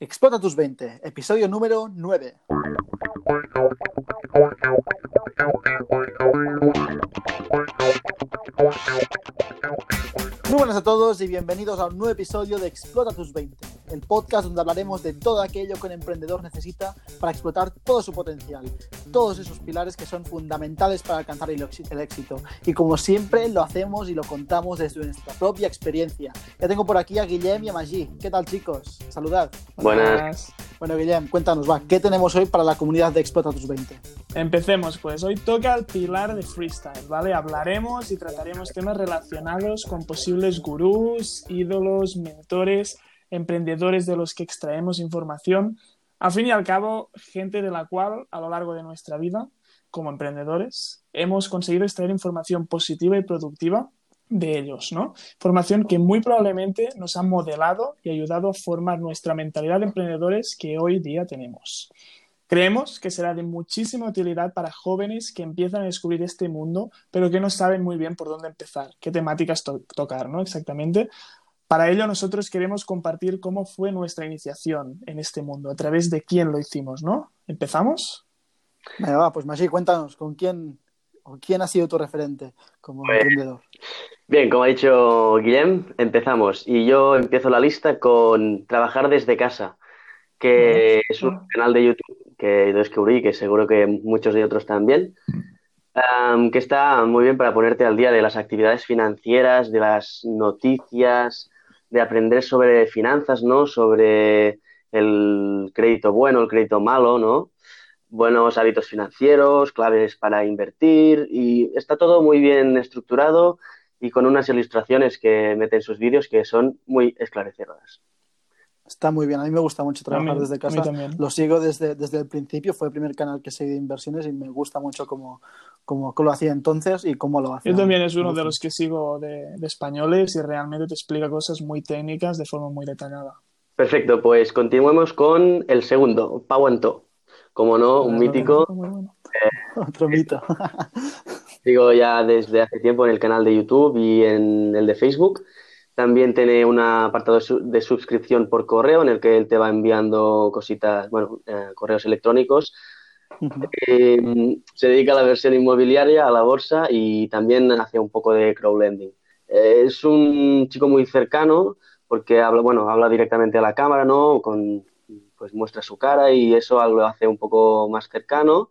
Explota tus 20, episodio número 9. Muy buenas a todos y bienvenidos a un nuevo episodio de Explota tus 20, el podcast donde hablaremos de todo aquello que un emprendedor necesita para explotar todo su potencial, todos esos pilares que son fundamentales para alcanzar el éxito. Y como siempre lo hacemos y lo contamos desde nuestra propia experiencia. Ya tengo por aquí a Guillem y a Maggi. ¿Qué tal chicos? Saludad. Buenas. Bueno, Guillem, cuéntanos, va, ¿qué tenemos hoy para la comunidad de Explota tus 20? Empecemos, pues hoy toca el pilar de freestyle, ¿vale? Hablaremos y trataremos temas relacionados con posibles gurús, ídolos, mentores, emprendedores de los que extraemos información. Al fin y al cabo, gente de la cual a lo largo de nuestra vida, como emprendedores, hemos conseguido extraer información positiva y productiva de ellos, ¿no? Formación que muy probablemente nos ha modelado y ayudado a formar nuestra mentalidad de emprendedores que hoy día tenemos. Creemos que será de muchísima utilidad para jóvenes que empiezan a descubrir este mundo, pero que no saben muy bien por dónde empezar, qué temáticas tocar, ¿no? Exactamente. Para ello, nosotros queremos compartir cómo fue nuestra iniciación en este mundo, a través de quién lo hicimos, ¿no? ¿Empezamos? Venga, va, pues Masi, cuéntanos, ¿con quién, quién ha sido tu referente como pues, emprendedor? Bien, como ha dicho Guillem, empezamos. Y yo empiezo la lista con Trabajar desde casa, que es un canal de YouTube que descubrí, que seguro que muchos de otros también, que está muy bien para ponerte al día de las actividades financieras, de las noticias, de aprender sobre finanzas, ¿no? Sobre el crédito bueno, el crédito malo, ¿no? Buenos hábitos financieros, claves para invertir y está todo muy bien estructurado y con unas ilustraciones que meten sus vídeos que son muy esclarecedoras. Está muy bien, a mí me gusta mucho trabajar desde casa. Lo sigo desde, desde el principio, fue el primer canal que seguí de inversiones y me gusta mucho cómo, cómo, lo hacía entonces y cómo lo hace. Yo también es uno de los que sigo de, españoles y realmente te explica cosas muy técnicas de forma muy detallada. Perfecto, pues continuemos con el segundo, Pauanto. Como no, un mítico. Otro mito. sigo ya desde hace tiempo en el canal de YouTube y en el de Facebook. También tiene un apartado de suscripción por correo en el que él te va enviando cositas, bueno, eh, correos electrónicos. Eh, se dedica a la versión inmobiliaria, a la bolsa y también hace un poco de crowdlending. Eh, es un chico muy cercano porque habla, bueno, habla directamente a la cámara, ¿no? Con, pues muestra su cara y eso lo hace un poco más cercano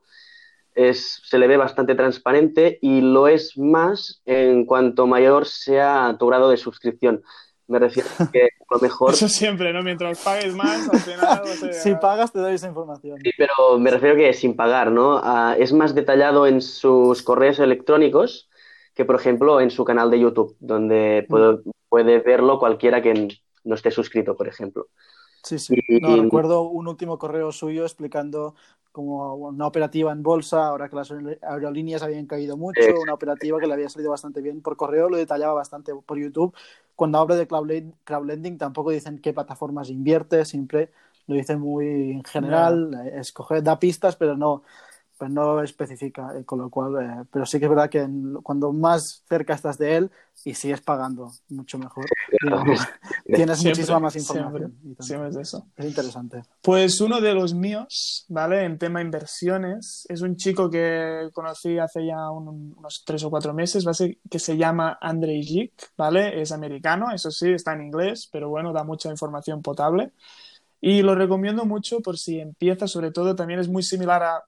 es, se le ve bastante transparente y lo es más en cuanto mayor sea tu grado de suscripción. Me refiero a que a lo mejor... Eso siempre, ¿no? Mientras pagues más, al final... si pagas te doy esa información. Sí, pero me refiero a que sin pagar, ¿no? Ah, es más detallado en sus correos electrónicos que, por ejemplo, en su canal de YouTube, donde mm. puede verlo cualquiera que no esté suscrito, por ejemplo. Sí, sí. No, recuerdo un último correo suyo explicando como una operativa en bolsa, ahora que las aerolíneas habían caído mucho, una operativa que le había salido bastante bien por correo, lo detallaba bastante por YouTube. Cuando hablo de crowdlending tampoco dicen qué plataformas invierte, siempre lo dicen muy en general, escoge, da pistas, pero no, pues no especifica, eh, con lo cual, eh, pero sí que es verdad que cuando más cerca estás de él y sigues pagando, mucho mejor, tienes muchísima más información. Siempre, es eso. Es interesante. Pues uno de los míos, ¿vale? En tema inversiones, es un chico que conocí hace ya unos tres o cuatro meses, que se llama Andrei Jik, ¿vale? Es americano, eso sí, está en inglés, pero bueno, da mucha información potable. Y lo recomiendo mucho por si empieza, sobre todo, también es muy similar a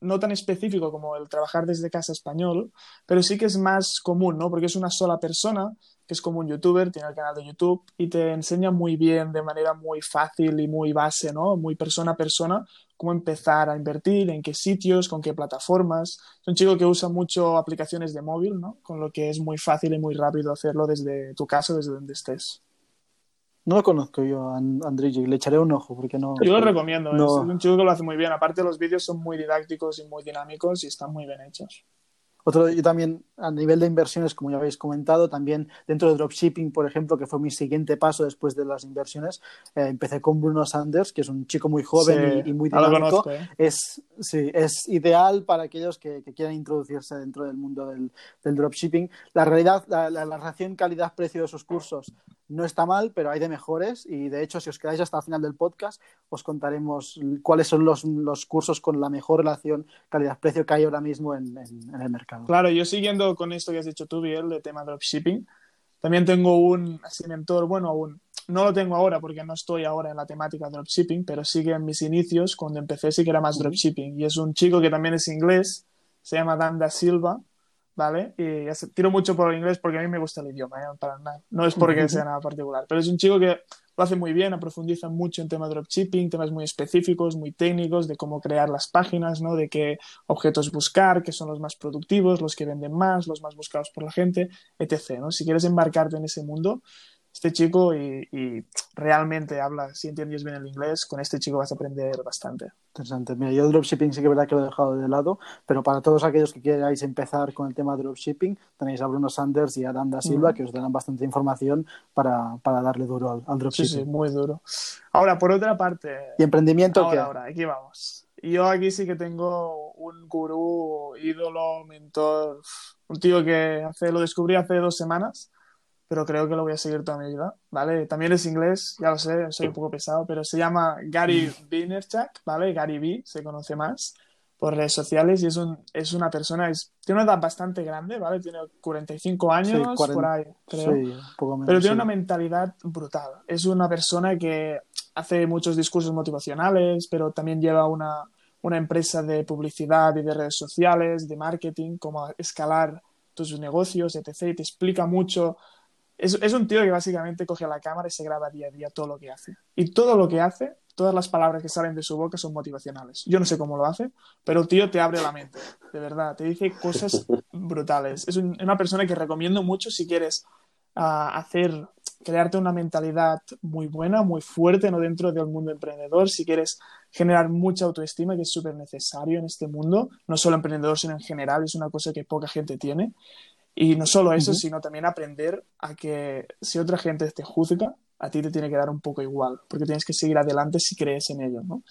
no tan específico como el trabajar desde casa español, pero sí que es más común, ¿no? Porque es una sola persona, que es como un youtuber, tiene el canal de YouTube y te enseña muy bien, de manera muy fácil y muy base, ¿no? Muy persona a persona, cómo empezar a invertir, en qué sitios, con qué plataformas. Es un chico que usa mucho aplicaciones de móvil, ¿no? Con lo que es muy fácil y muy rápido hacerlo desde tu casa, desde donde estés. No lo conozco yo, Andrei, le echaré un ojo porque no. Yo lo recomiendo, es un chico que lo hace muy bien. Aparte, los vídeos son muy didácticos y muy dinámicos y están muy bien hechos. Otro, yo también, a nivel de inversiones, como ya habéis comentado, también dentro de dropshipping, por ejemplo, que fue mi siguiente paso después de las inversiones, eh, empecé con Bruno Sanders, que es un chico muy joven y, muy dinámico. ¿eh? es, sí, es ideal para aquellos que, quieran introducirse dentro del mundo del, dropshipping. La realidad, la, la, la relación calidad-precio de sus cursos no está mal, pero hay de mejores y de hecho si os quedáis hasta el final del podcast os contaremos cuáles son los, cursos con la mejor relación calidad-precio que hay ahora mismo en, el mercado. Claro, yo siguiendo con esto que has dicho tú, Biel, de tema dropshipping, también tengo un mentor, bueno, aún no lo tengo ahora porque no estoy ahora en la temática dropshipping, pero sigue en mis inicios, cuando empecé sí que era más dropshipping y es un chico que también es inglés, se llama Dan da Silva ¿vale? Y tiro mucho por el inglés porque a mí me gusta el idioma, ¿eh? Para nada. no es porque sea nada particular, pero es un chico que lo hace muy bien, profundiza mucho en temas de dropshipping, temas muy específicos, muy técnicos, de cómo crear las páginas, ¿no? De qué objetos buscar, qué son los más productivos, los que venden más, los más buscados por la gente, etc. ¿no? Si quieres embarcarte en ese mundo, este chico y, realmente habla, si entiendes bien el inglés, con este chico vas a aprender bastante. Interesante. Mira, yo dropshipping sí que es verdad que lo he dejado de lado, pero para todos aquellos que queráis empezar con el tema de dropshipping, tenéis a Bruno Sanders y a Dan da Silva que os darán bastante información para, darle duro al, dropshipping. Sí, sí, muy duro. Ahora, por otra parte... ¿Y emprendimiento ahora, qué? Ahora, aquí vamos. Yo aquí sí que tengo un gurú, ídolo, mentor, un tío que hace, lo descubrí hace dos semanas pero creo que lo voy a seguir toda mi vida, ¿vale? También es inglés, ya lo sé, soy un poco pesado, pero se llama Gary Vaynerchuk, ¿vale? Gary V, se conoce más por redes sociales y es, un, es una persona, es, tiene una edad bastante grande, ¿vale? Tiene 45 años, por ahí, creo. Sí, poco menos, pero tiene una mentalidad brutal. Es una persona que hace muchos discursos motivacionales, pero también lleva una, una empresa de publicidad y de redes sociales, de marketing, cómo escalar tus negocios, etc. Y te explica mucho es, es, un tío que básicamente coge la cámara y se graba día a día todo lo que hace. Y todo lo que hace, todas las palabras que salen de su boca son motivacionales. Yo no sé cómo lo hace, pero el tío te abre la mente, de verdad. Te dice cosas brutales. Es una persona que recomiendo mucho si quieres uh, hacer, crearte una mentalidad muy buena, muy fuerte ¿no? dentro del mundo emprendedor. Si quieres generar mucha autoestima, que es súper necesario en este mundo, no solo emprendedor, sino en general, es una cosa que poca gente tiene. Y no solo eso, sino también aprender a que si otra gente te juzga, a ti te tiene que dar un poco igual, porque tienes que seguir adelante si crees en ello, ¿no?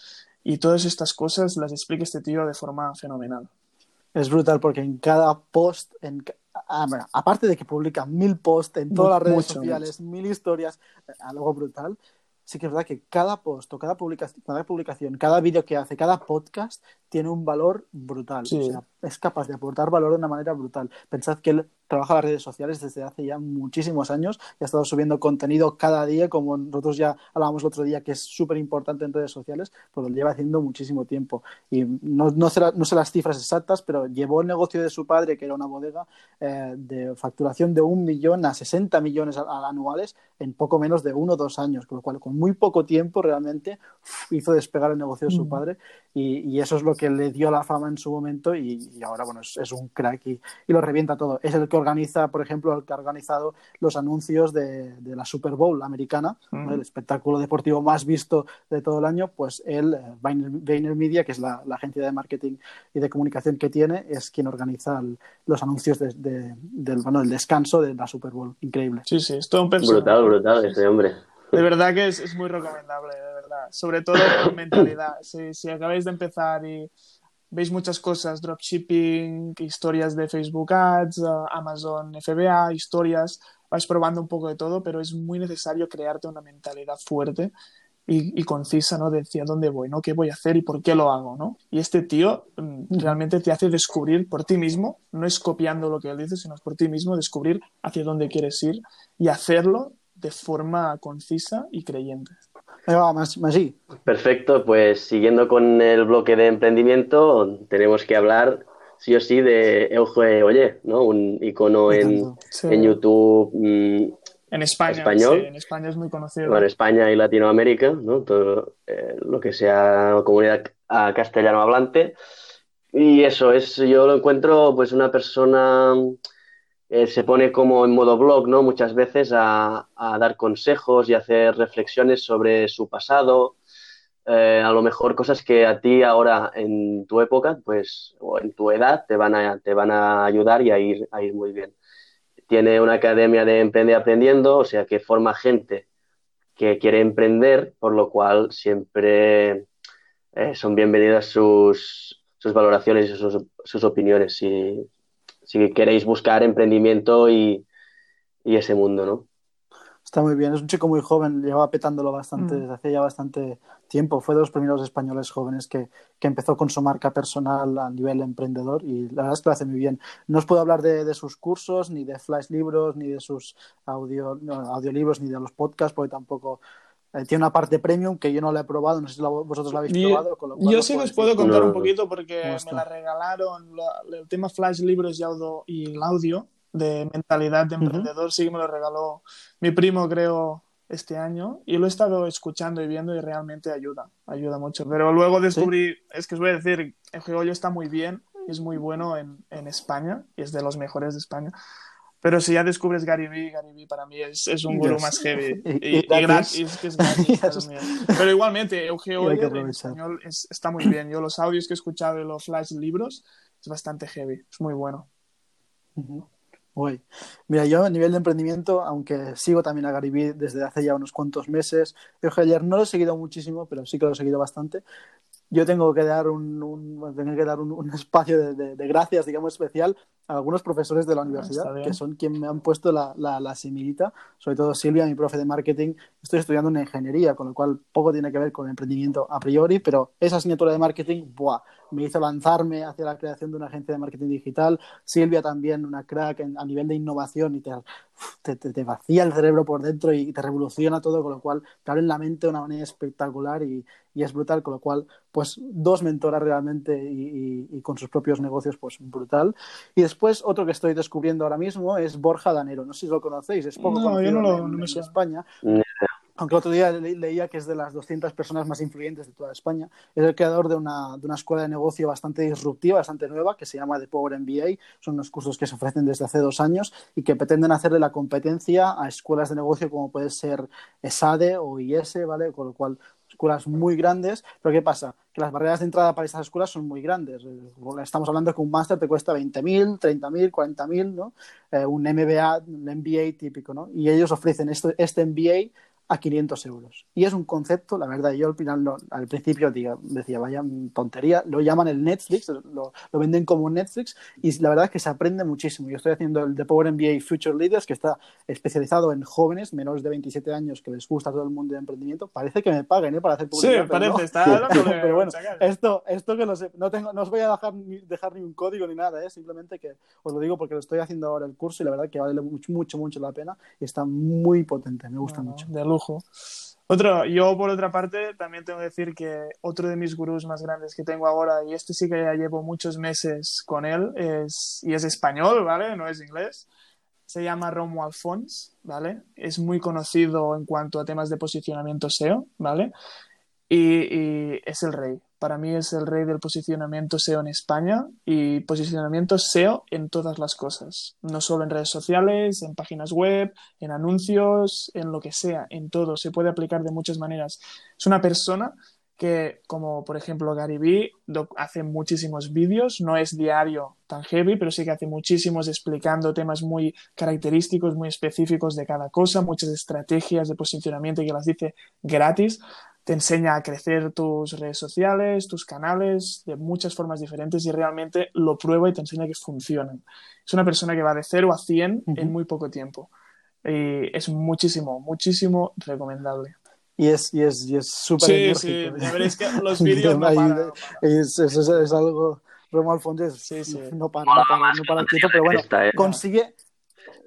Y todas estas cosas las explica este tío de forma fenomenal. Es brutal porque en cada post, en, ah, aparte de que publica mil posts en todas las redes sociales, mil historias, algo brutal, sí que es verdad que cada post o cada publicación, cada, publicación, cada vídeo que hace, cada podcast tiene un valor brutal. O sea, es capaz de aportar valor de una manera brutal. Pensad que él trabaja las redes sociales desde hace ya muchísimos años y ha estado subiendo contenido cada día, como nosotros ya hablábamos el otro día, que es súper importante en redes sociales, pues lo lleva haciendo muchísimo tiempo. Y no, no, sé, no, sé, las cifras exactas, pero llevó el negocio de su padre, que era una bodega, eh, de facturación de un millón a 60 millones anuales en poco menos de uno o dos años, con lo cual con muy poco tiempo realmente hizo despegar el negocio de su mm. padre y, y, eso es lo que le dio la fama en su momento y, y ahora bueno es, es un crack y, y, lo revienta todo. Es el que organiza, por ejemplo, el que ha organizado los anuncios de, de la Super Bowl americana, mm. el espectáculo deportivo más visto de todo el año, pues él, eh, Vayner, Media, que es la, la, agencia de marketing y de comunicación que tiene, es quien organiza el, los anuncios de, del, bueno, el descanso de la Super Bowl. Increíble. Sí, sí, es todo un personaje. Brutal, brutal ese hombre. De verdad que es, es muy recomendable, de verdad. Sobre todo con mentalidad. Si, si acabáis de empezar y veis muchas cosas, dropshipping, historias de Facebook Ads, uh, Amazon FBA, historias, vais probando un poco de todo, pero es muy necesario crearte una mentalidad fuerte y, y, concisa, ¿no? De hacia dónde voy, ¿no? ¿Qué voy a hacer y por qué lo hago, ¿no? Y este tío mm, realmente te hace descubrir por ti mismo, no es copiando lo que él dice, sino por ti mismo descubrir hacia dónde quieres ir y hacerlo de forma concisa y creyente. Perfecto, pues siguiendo con el bloque de emprendimiento, tenemos que hablar sí o sí de Euge Oye, ¿no? Un icono en, en YouTube. Mm, en España, español. Sí, en España es muy conocido. Bueno, España y Latinoamérica, ¿no? Todo eh, lo que sea comunidad castellano hablante. Y eso es, yo lo encuentro pues una persona eh, se pone como en modo blog, ¿no? Muchas veces a, dar consejos y hacer reflexiones sobre su pasado, eh, a lo mejor cosas que a ti ahora en tu época, pues, o en tu edad, te van a, te van a ayudar y a ir, a ir muy bien. Tiene una academia de Emprende Aprendiendo, o sea que forma gente que quiere emprender, por lo cual siempre eh, son bienvenidas sus, sus valoraciones y sus, sus opiniones si, queréis buscar emprendimiento y, y ese mundo, ¿no? Está muy bien, es un chico muy joven, lleva petándolo bastante, mm. desde hace ya bastante tiempo. Fue de los primeros españoles jóvenes que, que, empezó con su marca personal a nivel emprendedor y la verdad es que lo hace muy bien. No os puedo hablar de, de sus cursos, ni de flash libros, ni de sus audio, audiolibros, ni de los podcasts, porque tampoco eh, tiene una parte premium que yo no la he probado, no sé si vosotros la habéis probado. yo sí os puedo contar un poquito porque me la regalaron el tema Flash Libros y, audio, y el audio de mentalidad de emprendedor, sí que me lo regaló mi primo, creo, este año y lo he estado escuchando y viendo y realmente ayuda, ayuda mucho. Pero luego descubrí, es que os voy a decir, el Geollo está muy bien, es muy bueno en, en, España y es de los mejores de España. Pero si ya descubres Gary Vee, Gary Vee para mí es, es un gurú más heavy. Y, y, gratis, es gratis Pero igualmente, Eugeo en español es, está muy bien. Yo los audios que he escuchado y los flash libros es bastante heavy, es muy bueno. Mira, yo a nivel de emprendimiento, aunque sigo también a Gary Vee desde hace ya unos cuantos meses, Eugenio no lo he seguido muchísimo, pero sí que lo he seguido bastante. Yo tengo que dar un, que dar un, espacio de, de, gracias, digamos, especial algunos profesores de la universidad, que son quienes me han puesto la, la, la, similita, sobre todo Silvia, mi profe de marketing. Estoy estudiando una ingeniería, con lo cual poco tiene que ver con el emprendimiento a priori, pero esa asignatura de marketing, ¡buah! me hizo lanzarme hacia la creación de una agencia de marketing digital. Silvia también, una crack a nivel de innovación y te, te, te, vacía el cerebro por dentro y te revoluciona todo, con lo cual te abre la mente de una manera espectacular y, y, es brutal, con lo cual, pues dos mentoras realmente y, y, con sus propios negocios, pues brutal. Y después, otro que estoy descubriendo ahora mismo es Borja Danero, no sé si lo conocéis, es poco no, yo no lo, no me en España. Aunque el otro día leía que es de las 200 personas más influyentes de toda España, es el creador de una, de una escuela de negocio bastante disruptiva, bastante nueva, que se llama The Power MBA. Son unos cursos que se ofrecen desde hace dos años y que pretenden hacerle la competencia a escuelas de negocio como puede ser ESADE o IS, ¿vale? Con lo cual, escuelas muy grandes. Pero ¿qué pasa? Que las barreras de entrada para estas escuelas son muy grandes. Estamos hablando que un máster te cuesta 20.000, 30.000, 40.000, ¿no? Eh, un MBA, un MBA típico, ¿no? Y ellos ofrecen este, este MBA a 500 euros. Y es un concepto, la verdad, yo al final, al principio decía, vaya tontería, lo llaman el Netflix, lo, lo, venden como Netflix, y la verdad es que se aprende muchísimo. Yo estoy haciendo el The Power MBA Future Leaders, que está especializado en jóvenes menores de 27 años que les gusta todo el mundo de emprendimiento. Parece que me paguen ¿eh? para hacer publicidad. Sí, parece, está Pero bueno, esto, esto que lo sé, no, tengo, no os voy a dejar ni, dejar ni un código ni nada, ¿eh? simplemente que os lo digo porque lo estoy haciendo ahora el curso y la verdad que vale mucho, mucho, mucho la pena y está muy potente, me gusta mucho. Otro, yo por otra parte también tengo que decir que otro de mis gurús más grandes que tengo ahora, y este sí que ya llevo muchos meses con él, es, y es español, ¿vale? No es inglés. Se llama Romo Alfons, ¿vale? Es muy conocido en cuanto a temas de posicionamiento SEO, ¿vale? y, es el rey. Para mí es el rey del posicionamiento SEO en España y posicionamiento SEO en todas las cosas, no solo en redes sociales, en páginas web, en anuncios, en lo que sea, en todo. Se puede aplicar de muchas maneras. Es una persona que, como por ejemplo Gary Vee, hace muchísimos vídeos, no es diario tan heavy, pero sí que hace muchísimos explicando temas muy característicos, muy específicos de cada cosa, muchas estrategias de posicionamiento que las dice gratis te enseña a crecer tus redes sociales, tus canales, de muchas formas diferentes y realmente lo prueba y te enseña que funcionan. Es una persona que va de 0 a 100 en muy poco tiempo. Y es muchísimo, muchísimo recomendable. Y es y es y es súper sí, Sí, ya veréis que los vídeos no paran. Es, es, es, algo... Romo Alfonso sí, sí. no para, no para, no para el tiempo, pero bueno, ¿eh? consigue...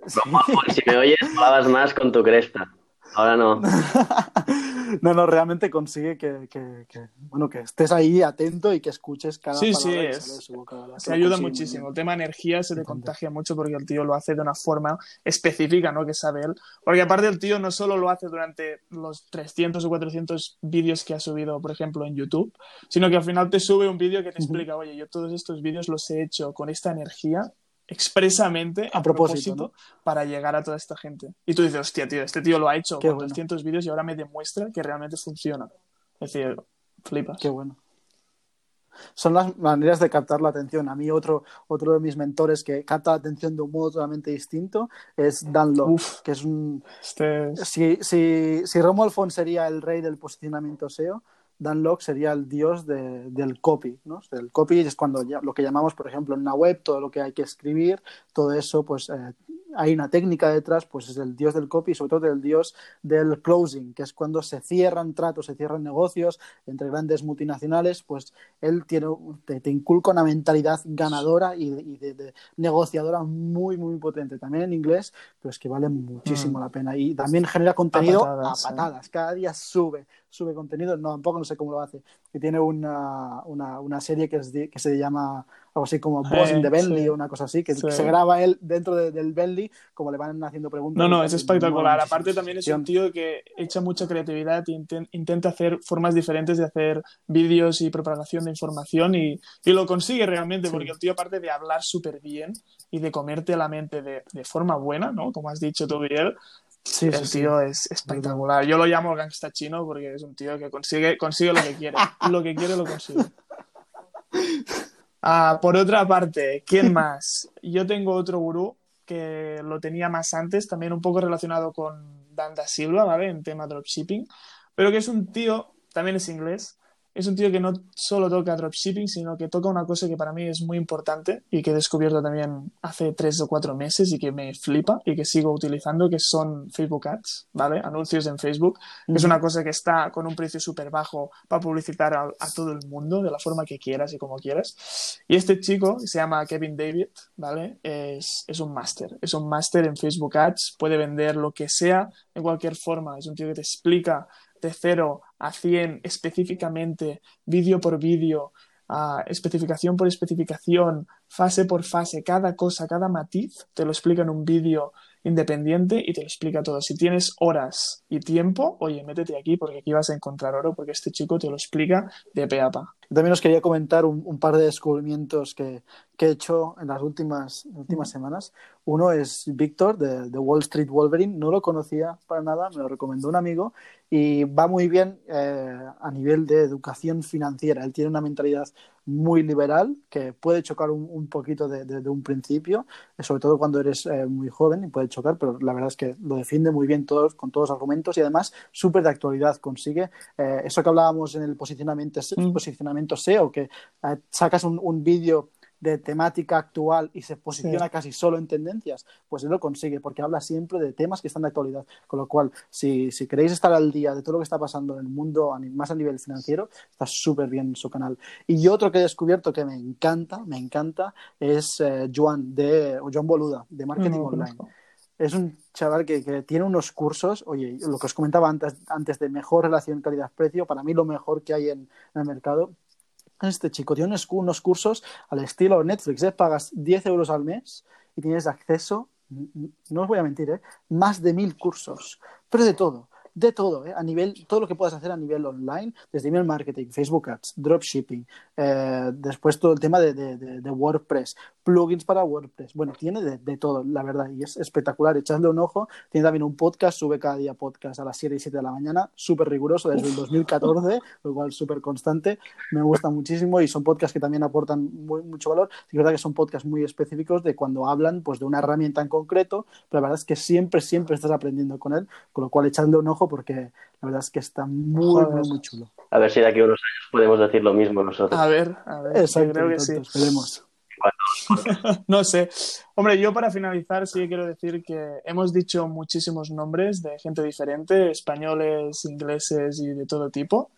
Alfonso, si me oyes, hablabas más con tu cresta. Ahora no. no, no, realmente consigue que, que, que, bueno, que estés ahí atento y que escuches cada sí, sí, es, Se ayuda muchísimo. El tema energía se te contagia mucho porque el tío lo hace de una forma específica, ¿no? Que sabe él. Porque aparte el tío no solo lo hace durante los 300 o 400 vídeos que ha subido, por ejemplo, en YouTube, sino que al final te sube un vídeo que te explica, oye, yo todos estos vídeos los he hecho con esta energía expresamente a, propósito, para llegar a toda esta gente. Y tú dices, hostia, tío, este tío lo ha hecho con 200 vídeos y ahora me demuestra que realmente funciona. Es decir, flipas. Qué bueno. Son las maneras de captar la atención. A mí otro, otro de mis mentores que capta la atención de un modo totalmente distinto es Dan Lok, que es un... Este es... Si, si, si Romuald Font sería el rey del posicionamiento SEO, Dan Lok sería el dios de, del copy, ¿no? El copy es cuando ya, lo que llamamos, por ejemplo, en una web, todo lo que hay que escribir, todo eso, pues eh, hay una técnica detrás, pues es el dios del copy y sobre todo el dios del closing, que es cuando se cierran tratos, se cierran negocios entre grandes multinacionales, pues él tiene, te, te inculca una mentalidad ganadora y, y de, de, negociadora muy, muy potente. También en inglés, pero es que vale muchísimo mm. la pena. Y también genera contenido a patadas, a patadas. cada día sube sube contenido, no, tampoco no sé cómo lo hace. Y tiene una, una, una serie que, es que se llama algo así como Boss in the Bentley sí. o una cosa así, que sí. se graba él dentro de, del Bentley, como le van haciendo preguntas. No, no, es espectacular. Aparte también es un tío que echa mucha creatividad e intent, intenta hacer formas diferentes de hacer vídeos y propagación de información y, y lo consigue realmente, sí. porque el tío aparte de hablar súper bien y de comerte la mente de, de, forma buena, ¿no? Como has dicho tú, Miguel, Sí, el sí, tío sí. es espectacular. Yo lo llamo gangsta chino porque es un tío que consigue, consigue lo que quiere. lo que quiere lo consigue. Ah, por otra parte, ¿quién más? Yo tengo otro gurú que lo tenía más antes, también un poco relacionado con Dan da Silva, ¿vale? En tema dropshipping, pero que es un tío, también es inglés, es un tío que no solo toca dropshipping, sino que toca una cosa que para mí es muy importante y que he descubierto también hace tres o cuatro meses y que me flipa y que sigo utilizando, que son Facebook Ads, ¿vale? Anuncios en Facebook. -huh. Es una cosa que está con un precio súper bajo para publicitar a, a, todo el mundo de la forma que quieras y como quieras. Y este chico, se llama Kevin David, ¿vale? Es, es un máster. Es un máster en Facebook Ads. Puede vender lo que sea en cualquier forma. Es un tío que te explica de 0 a 100 específicamente, vídeo por vídeo, especificación por especificación, fase por fase, cada cosa, cada matiz, te lo explica en un vídeo independiente y te lo explica todo. Si tienes horas y tiempo, oye, métete aquí porque aquí vas a encontrar oro porque este chico te lo explica de pe a pa. También os quería comentar un, un par de descubrimientos que, que, he hecho en las últimas, últimas semanas. Uno es Víctor de, de, Wall Street Wolverine. No lo conocía para nada, me lo recomendó un amigo y va muy bien eh, a nivel de educación financiera. Él tiene una mentalidad muy liberal que puede chocar un, un poquito de, de, de, un principio, sobre todo cuando eres eh, muy joven y puede chocar, pero la verdad es que lo defiende muy bien todos, con todos los argumentos y además súper de actualidad. Consigue eh, eso que hablábamos en el posicionamiento, mm. posicionamiento SEO, que eh, sacas un, un vídeo de temática actual y se posiciona sí. casi solo en tendencias, pues él lo consigue porque habla siempre de temas que están de actualidad. Con lo cual, si, si queréis estar al día de todo lo que está pasando en el mundo, más a nivel financiero, está súper bien su canal. Y otro que he descubierto que me encanta, me encanta, es eh, Joan, de, o John Boluda, de Marketing no, Online. No. Es un chaval que, que, tiene unos cursos, oye, lo que os comentaba antes, antes de mejor relación calidad-precio, para mí lo mejor que hay en, en el mercado, este chico tiene unos, unos cursos al estilo Netflix, ¿eh? pagas 10 euros al mes y tienes acceso, no os voy a mentir, ¿eh? más de mil cursos, pero de todo de todo, ¿eh? a nivel, todo lo que puedas hacer a nivel online, desde email marketing, Facebook Ads, dropshipping, eh, después todo el tema de, de, de, WordPress, plugins para WordPress, bueno, tiene de, de, todo, la verdad, y es espectacular, echadle un ojo, tiene también un podcast, sube cada día podcast a las 7 y 7 de la mañana, súper riguroso desde el 2014, lo cual súper constante, me gusta muchísimo y son podcasts que también aportan muy, mucho valor, es verdad que son podcasts muy específicos de cuando hablan pues de una herramienta en concreto, pero la verdad es que siempre, siempre estás aprendiendo con él, con lo cual echadle un ojo porque la verdad es que está muy, muy, muy chulo. A ver si de aquí a unos años podemos decir lo mismo nosotros. A ver, a ver. Exacto, creo que sí. Esperemos. no sé. Hombre, yo para finalizar sí quiero decir que hemos dicho muchísimos nombres de gente diferente, españoles, ingleses y de todo tipo.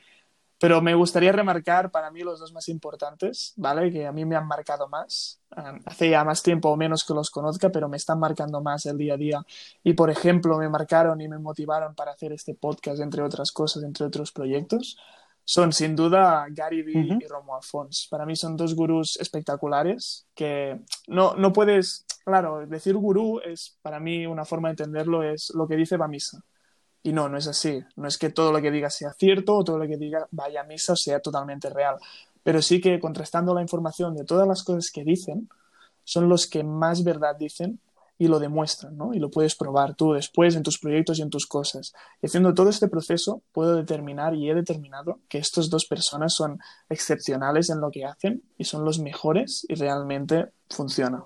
Pero me gustaría remarcar para mí los dos más importantes, ¿vale? Que a mí me han marcado más. Hace ya más tiempo o menos que los conozca, pero me están marcando más el día a día. Y, por ejemplo, me marcaron y me motivaron para hacer este podcast, entre otras cosas, entre otros proyectos. Son sin duda Gary Vee uh -huh. y Romo Alfons. Para mí son dos gurús espectaculares que no, no puedes, claro, decir gurú es, para mí, una forma de entenderlo es lo que dice Bamisa. Y no, no es así. No es que todo lo que diga sea cierto o todo lo que diga vaya a misa o sea totalmente real. Pero sí que contrastando la información de todas las cosas que dicen, son los que más verdad dicen y lo demuestran, ¿no? Y lo puedes probar tú después en tus proyectos y en tus cosas. Y haciendo todo este proceso, puedo determinar y he determinado que estas dos personas son excepcionales en lo que hacen y son los mejores y realmente funciona.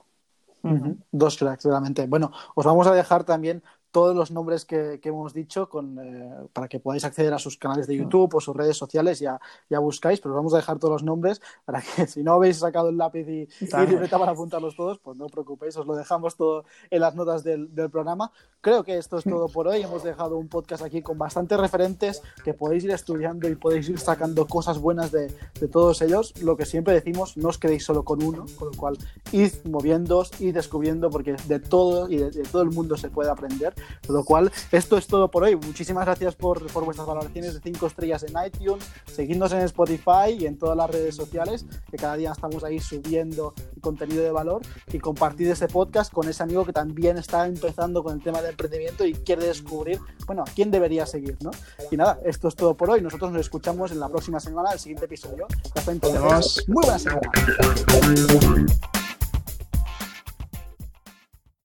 Dos cracks, realmente. Bueno, os vamos a dejar también todos los nombres que, hemos dicho con, eh, para que podáis acceder a sus canales de YouTube o sus redes sociales, ya, ya buscáis, pero os vamos a dejar todos los nombres para que si no habéis sacado el lápiz y, libreta para apuntarlos todos, pues no os preocupéis, os lo dejamos todo en las notas del, programa. Creo que esto es todo por hoy. Hemos dejado un podcast aquí con bastantes referentes que podéis ir estudiando y podéis ir sacando cosas buenas de, de todos ellos. Lo que siempre decimos, no os quedéis solo con uno, con lo cual id moviéndoos, id descubriendo, porque de todo y de todo el mundo se puede aprender lo cual, esto es todo por hoy. Muchísimas gracias por, por vuestras valoraciones de 5 estrellas en iTunes, seguidnos en Spotify y en todas las redes sociales, que cada día estamos ahí subiendo contenido de valor y compartir ese podcast con ese amigo que también está empezando con el tema del emprendimiento y quiere descubrir, bueno, a quién debería seguir, ¿no? Y nada, esto es todo por hoy. Nosotros nos escuchamos en la próxima semana, el siguiente episodio. Hasta entonces. Muy buena semana.